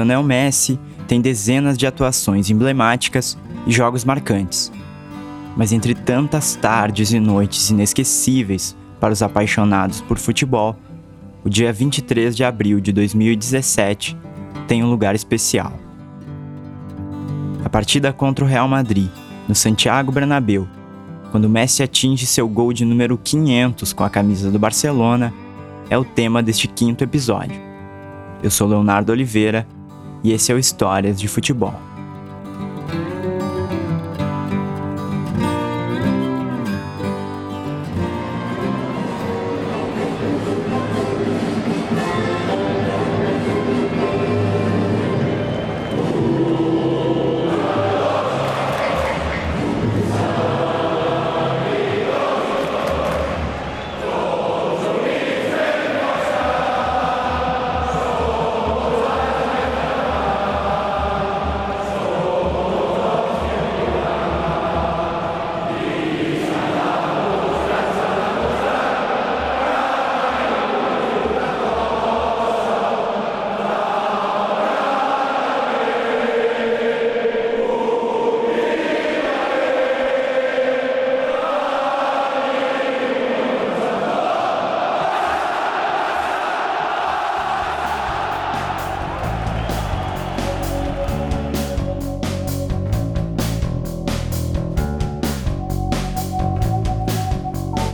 Lionel Messi tem dezenas de atuações emblemáticas e jogos marcantes. Mas entre tantas tardes e noites inesquecíveis para os apaixonados por futebol, o dia 23 de abril de 2017 tem um lugar especial. A partida contra o Real Madrid, no Santiago Bernabéu, quando Messi atinge seu gol de número 500 com a camisa do Barcelona, é o tema deste quinto episódio. Eu sou Leonardo Oliveira e esse é o Histórias de Futebol.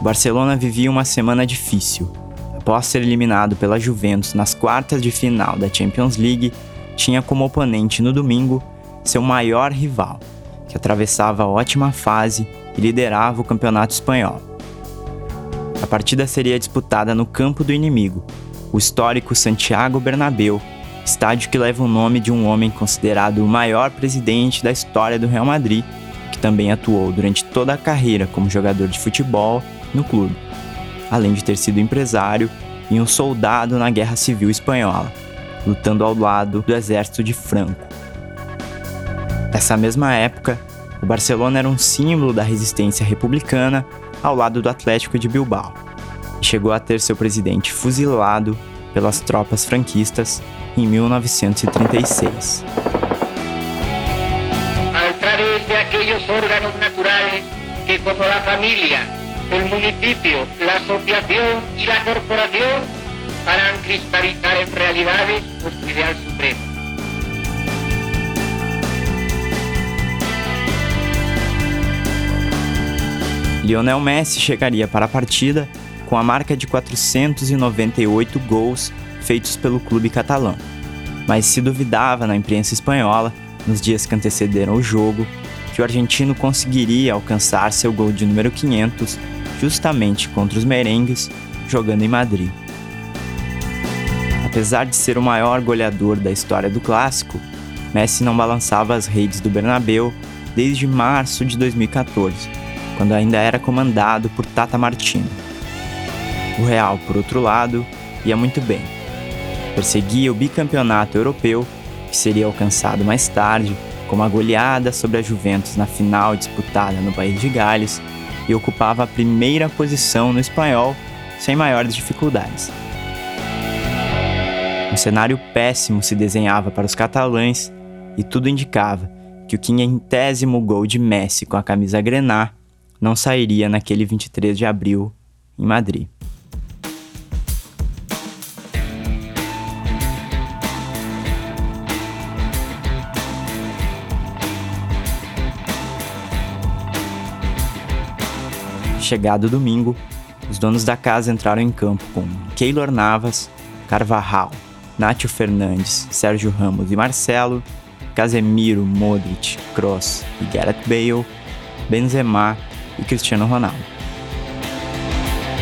Barcelona vivia uma semana difícil. Após ser eliminado pela Juventus nas quartas de final da Champions League, tinha como oponente no domingo seu maior rival, que atravessava ótima fase e liderava o campeonato espanhol. A partida seria disputada no campo do inimigo, o histórico Santiago Bernabéu, estádio que leva o nome de um homem considerado o maior presidente da história do Real Madrid, que também atuou durante toda a carreira como jogador de futebol no clube, além de ter sido empresário e um soldado na Guerra Civil Espanhola, lutando ao lado do exército de Franco. Nessa mesma época, o Barcelona era um símbolo da resistência republicana ao lado do Atlético de Bilbao e chegou a ter seu presidente fuzilado pelas tropas franquistas em 1936. A través de aquellos órganos naturales que como la familia el municipio, la asociación y la corporación harán cristalizar en realidades nuestro ideal supremo. Lionel Messi chegaria para a partida com a marca de 498 gols feitos pelo clube catalão. Mas se duvidava na imprensa espanhola, nos dias que antecederam o jogo, que o argentino conseguiria alcançar seu gol de número 500 justamente contra os merengues, jogando em Madrid. Apesar de ser o maior goleador da história do clássico, Messi não balançava as redes do Bernabéu desde março de 2014, quando ainda era comandado por Tata Martino. O Real, por outro lado, ia muito bem. Perseguia o bicampeonato europeu, que seria alcançado mais tarde, com uma goleada sobre a Juventus na final disputada no País de Gales e ocupava a primeira posição no espanhol sem maiores dificuldades. Um cenário péssimo se desenhava para os catalães e tudo indicava que o quinhentésimo gol de Messi com a camisa grená não sairia naquele 23 de abril em Madrid. Chegado domingo, os donos da casa entraram em campo com Keylor Navas, Carvajal, Nátio Fernandes, Sérgio Ramos e Marcelo, Casemiro, Modric, Kroos e Gareth Bale, Benzema e Cristiano Ronaldo.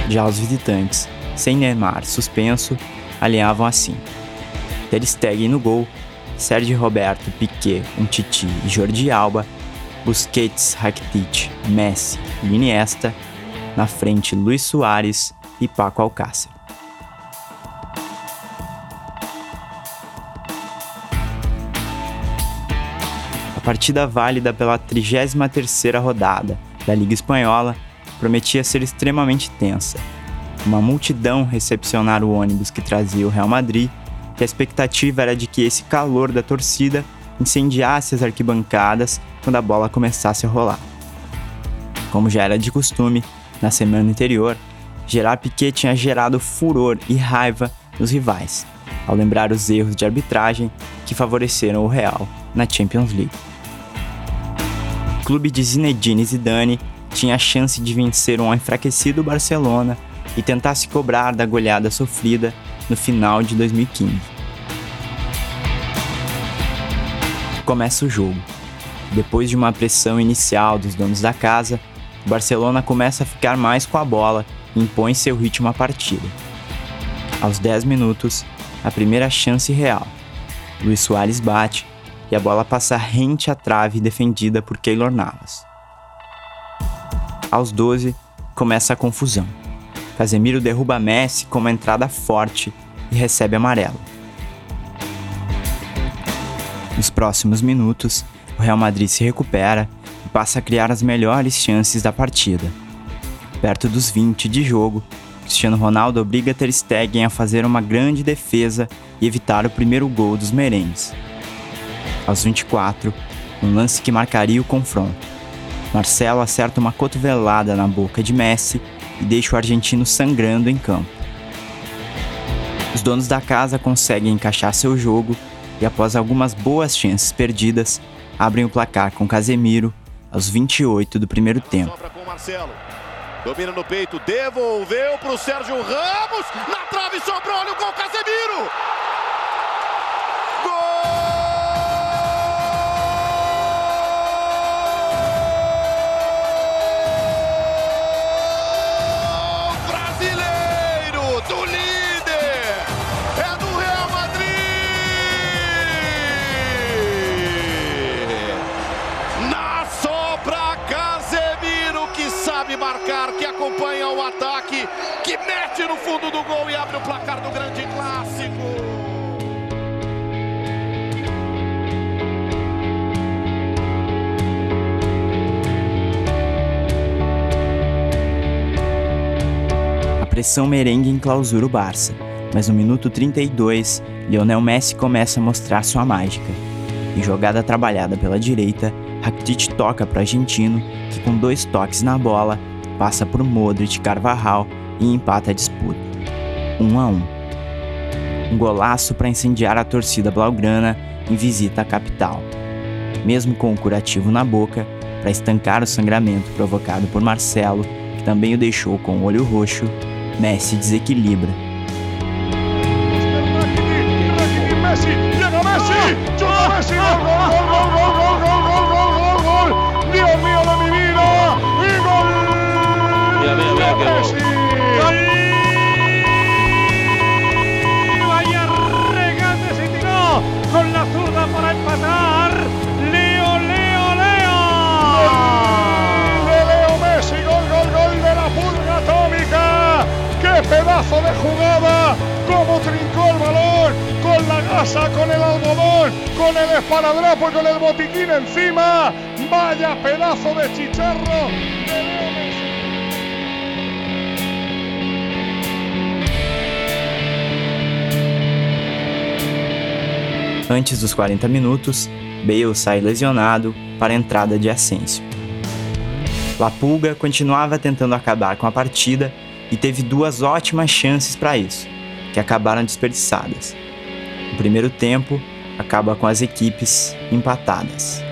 Já os visitantes, sem Neymar suspenso, alinhavam assim: Ter Stegen no gol, Sérgio Roberto, Piquet, Umtiti e Jordi Alba, Busquets, Rakitic, Messi e Iniesta na frente Luiz Soares e Paco Alcácer. A partida válida pela 33ª rodada da Liga Espanhola prometia ser extremamente tensa. Uma multidão recepcionar o ônibus que trazia o Real Madrid que a expectativa era de que esse calor da torcida incendiasse as arquibancadas quando a bola começasse a rolar. Como já era de costume, na semana anterior, Gerard Piquet tinha gerado furor e raiva nos rivais, ao lembrar os erros de arbitragem que favoreceram o Real na Champions League. O clube de Zinedine Zidane tinha a chance de vencer um enfraquecido Barcelona e tentar se cobrar da goleada sofrida no final de 2015. Começa o jogo. Depois de uma pressão inicial dos donos da casa, o Barcelona começa a ficar mais com a bola e impõe seu ritmo à partida. Aos 10 minutos, a primeira chance real. Luiz Soares bate e a bola passa rente à trave defendida por Keylor Navas. Aos 12, começa a confusão. Casemiro derruba Messi com uma entrada forte e recebe amarelo. Nos próximos minutos, o Real Madrid se recupera e passa a criar as melhores chances da partida. Perto dos 20 de jogo, Cristiano Ronaldo obriga Ter Stegen a fazer uma grande defesa e evitar o primeiro gol dos merengues. Aos 24, um lance que marcaria o confronto. Marcelo acerta uma cotovelada na boca de Messi e deixa o argentino sangrando em campo. Os donos da casa conseguem encaixar seu jogo e, após algumas boas chances perdidas, abrem o placar com Casemiro aos 28 do primeiro tempo. Domina no peito, devolveu para o Sérgio Ramos, na trave sobrou, olha o gol Casemiro! Pressão merengue enclausura o Barça, mas no minuto 32, Lionel Messi começa a mostrar sua mágica. Em jogada trabalhada pela direita, Rakitic toca para argentino, que com dois toques na bola, passa por Modric Carvajal e empata a disputa. 1 um a 1. Um. um golaço para incendiar a torcida blaugrana em visita à capital. Mesmo com o curativo na boca, para estancar o sangramento provocado por Marcelo, que também o deixou com o olho roxo, Messi desequilibra. Messi, pedazo de jugada, como trincó el balón, con la gasa, con el algodón, con el esparadrapo con el botiquín encima. Vaya pedazo de chicharro Antes dos 40 minutos, Bale sai lesionado para a entrada de Asensio. La Pulga continuava tentando acabar com a partida e teve duas ótimas chances para isso, que acabaram desperdiçadas. O primeiro tempo acaba com as equipes empatadas.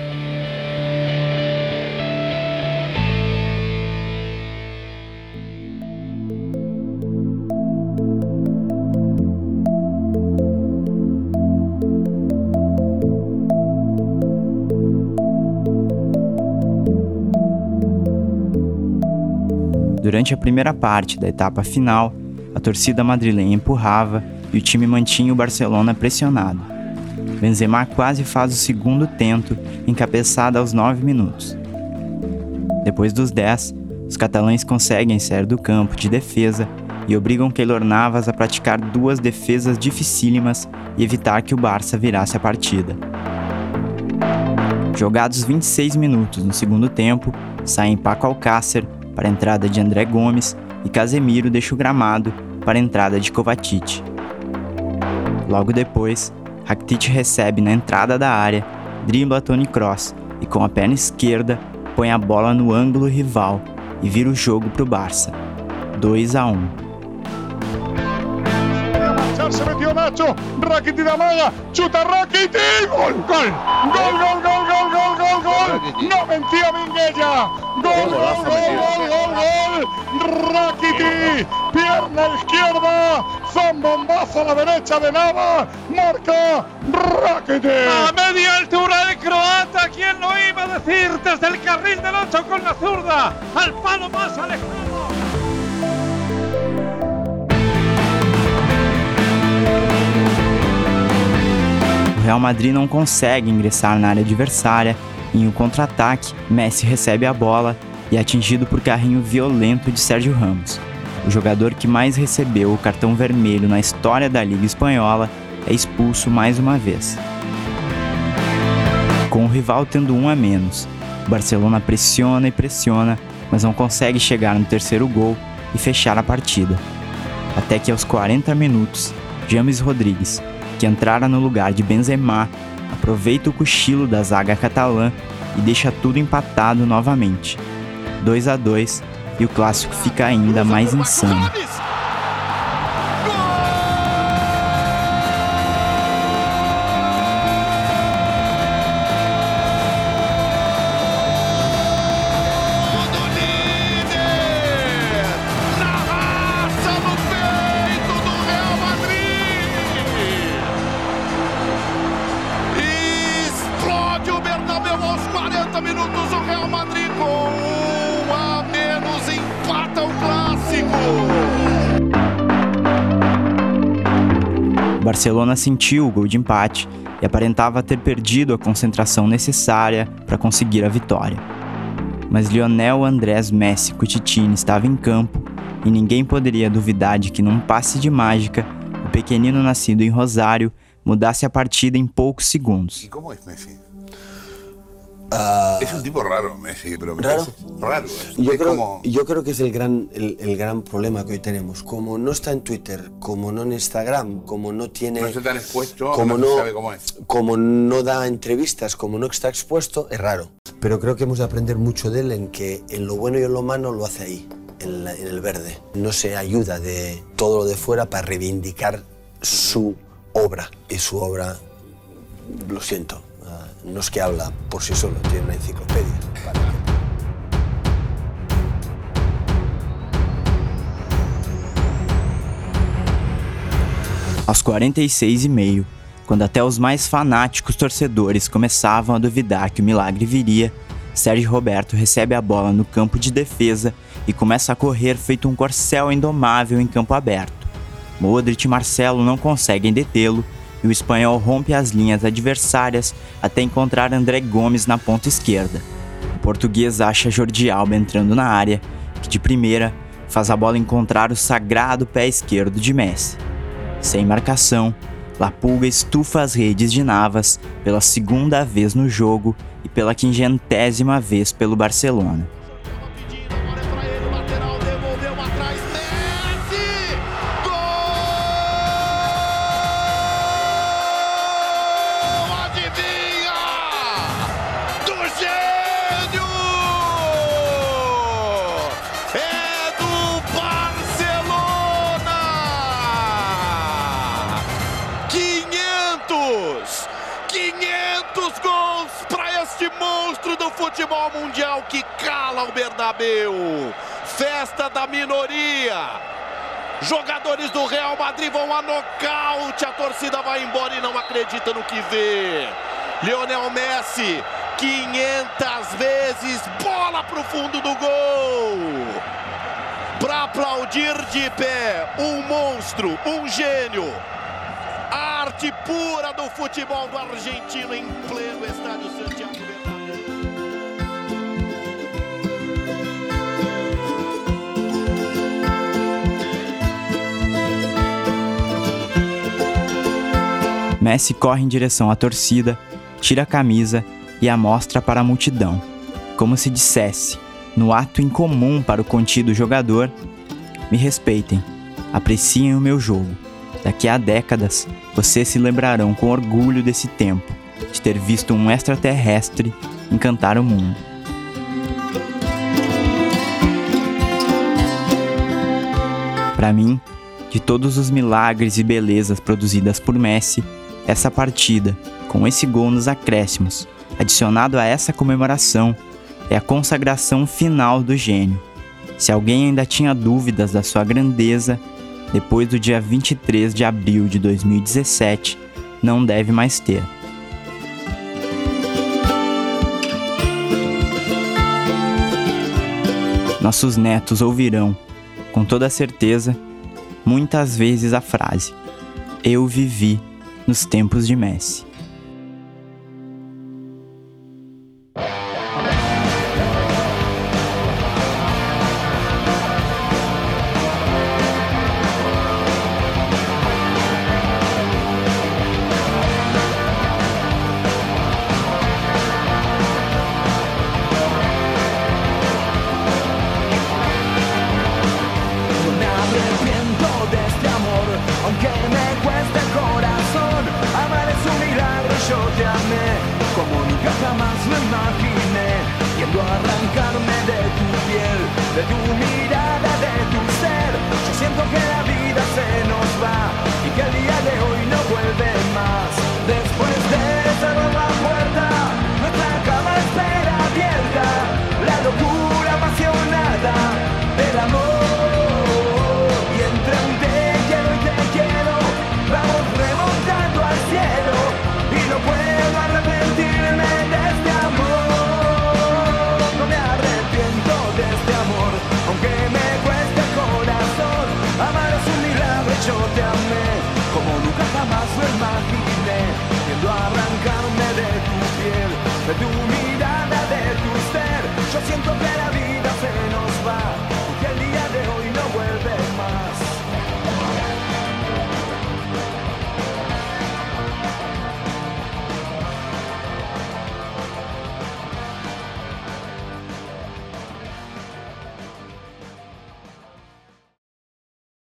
Durante a primeira parte da etapa final, a torcida madrilenha empurrava e o time mantinha o Barcelona pressionado. Benzema quase faz o segundo tento, encabeçada aos 9 minutos. Depois dos 10, os catalães conseguem sair do campo de defesa e obrigam Keylor Navas a praticar duas defesas dificílimas e evitar que o Barça virasse a partida. Jogados 26 minutos no segundo tempo, saem Paco Alcácer, para a entrada de André Gomes e Casemiro deixa o gramado para a entrada de Kovacic. Logo depois, Rakitic recebe na entrada da área, dribla Tony Cross e com a perna esquerda põe a bola no ângulo rival e vira o jogo para o Barça. 2 a 1. Se metió Nacho, Rakitic amaga, chuta Rakitic, gol, gol, gol, gol, gol, gol, gol, gol, gol, no mentía Minguella, gol, gol, gol, gol, gol, gol, Rakitic, pierna izquierda, zambombazo a la derecha de Nava, marca Rakitic. A media altura el croata, ¿quién lo iba a decir? Desde el carril del 8 con la zurda, al palo más alejado. Real Madrid não consegue ingressar na área adversária. Em um contra-ataque, Messi recebe a bola e é atingido por carrinho violento de Sérgio Ramos. O jogador que mais recebeu o cartão vermelho na história da Liga Espanhola é expulso mais uma vez. Com o rival tendo um a menos, o Barcelona pressiona e pressiona, mas não consegue chegar no terceiro gol e fechar a partida. Até que aos 40 minutos, James Rodrigues que entrara no lugar de Benzema, aproveita o cochilo da zaga catalã e deixa tudo empatado novamente. 2 a 2 e o clássico fica ainda mais insano. Barcelona sentiu o gol de empate e aparentava ter perdido a concentração necessária para conseguir a vitória. Mas Lionel Andrés Messi Cutitini estava em campo e ninguém poderia duvidar de que num passe de mágica, o pequenino nascido em Rosário mudasse a partida em poucos segundos. E como é Messi? Uh, es un tipo raro, Messi, pero me ¿Raro? raro. Yo es creo, como... yo creo que es el gran, el, el, gran problema que hoy tenemos. Como no está en Twitter, como no en Instagram, como no tiene... No se tan expuesto, como no, sabe cómo es. Como no da entrevistas, como no está expuesto, es raro. Pero creo que hemos de aprender mucho de él en que en lo bueno y en lo malo lo hace ahí, en, la, en el verde. No se ayuda de todo lo de fuera para reivindicar su obra. Y su obra, lo siento, no es que habla por sí solo, tiene una enciclopedia. Vale. Aos 46 e meio, quando até os mais fanáticos torcedores começavam a duvidar que o milagre viria, Sérgio Roberto recebe a bola no campo de defesa e começa a correr feito um corcel indomável em campo aberto. Modric e Marcelo não conseguem detê-lo e o espanhol rompe as linhas adversárias até encontrar André Gomes na ponta esquerda. O português acha Jordi Alba entrando na área, que de primeira faz a bola encontrar o sagrado pé esquerdo de Messi. Sem marcação, La Pulga estufa as redes de Navas pela segunda vez no jogo e pela quingentésima vez pelo Barcelona. Futebol mundial que cala o Bernabeu. Festa da minoria. Jogadores do Real Madrid vão a nocaute. A torcida vai embora e não acredita no que vê. Lionel Messi, 500 vezes, bola pro fundo do gol. Para aplaudir de pé, um monstro, um gênio. arte pura do futebol do argentino em pleno estádio Messi corre em direção à torcida, tira a camisa e a mostra para a multidão, como se dissesse, no ato incomum para o contido jogador: Me respeitem, apreciem o meu jogo. Daqui a décadas, vocês se lembrarão com orgulho desse tempo, de ter visto um extraterrestre encantar o mundo. Para mim, de todos os milagres e belezas produzidas por Messi, essa partida, com esse gol nos acréscimos, adicionado a essa comemoração, é a consagração final do gênio. Se alguém ainda tinha dúvidas da sua grandeza, depois do dia 23 de abril de 2017, não deve mais ter. Nossos netos ouvirão, com toda certeza, muitas vezes a frase: Eu vivi nos tempos de Messi.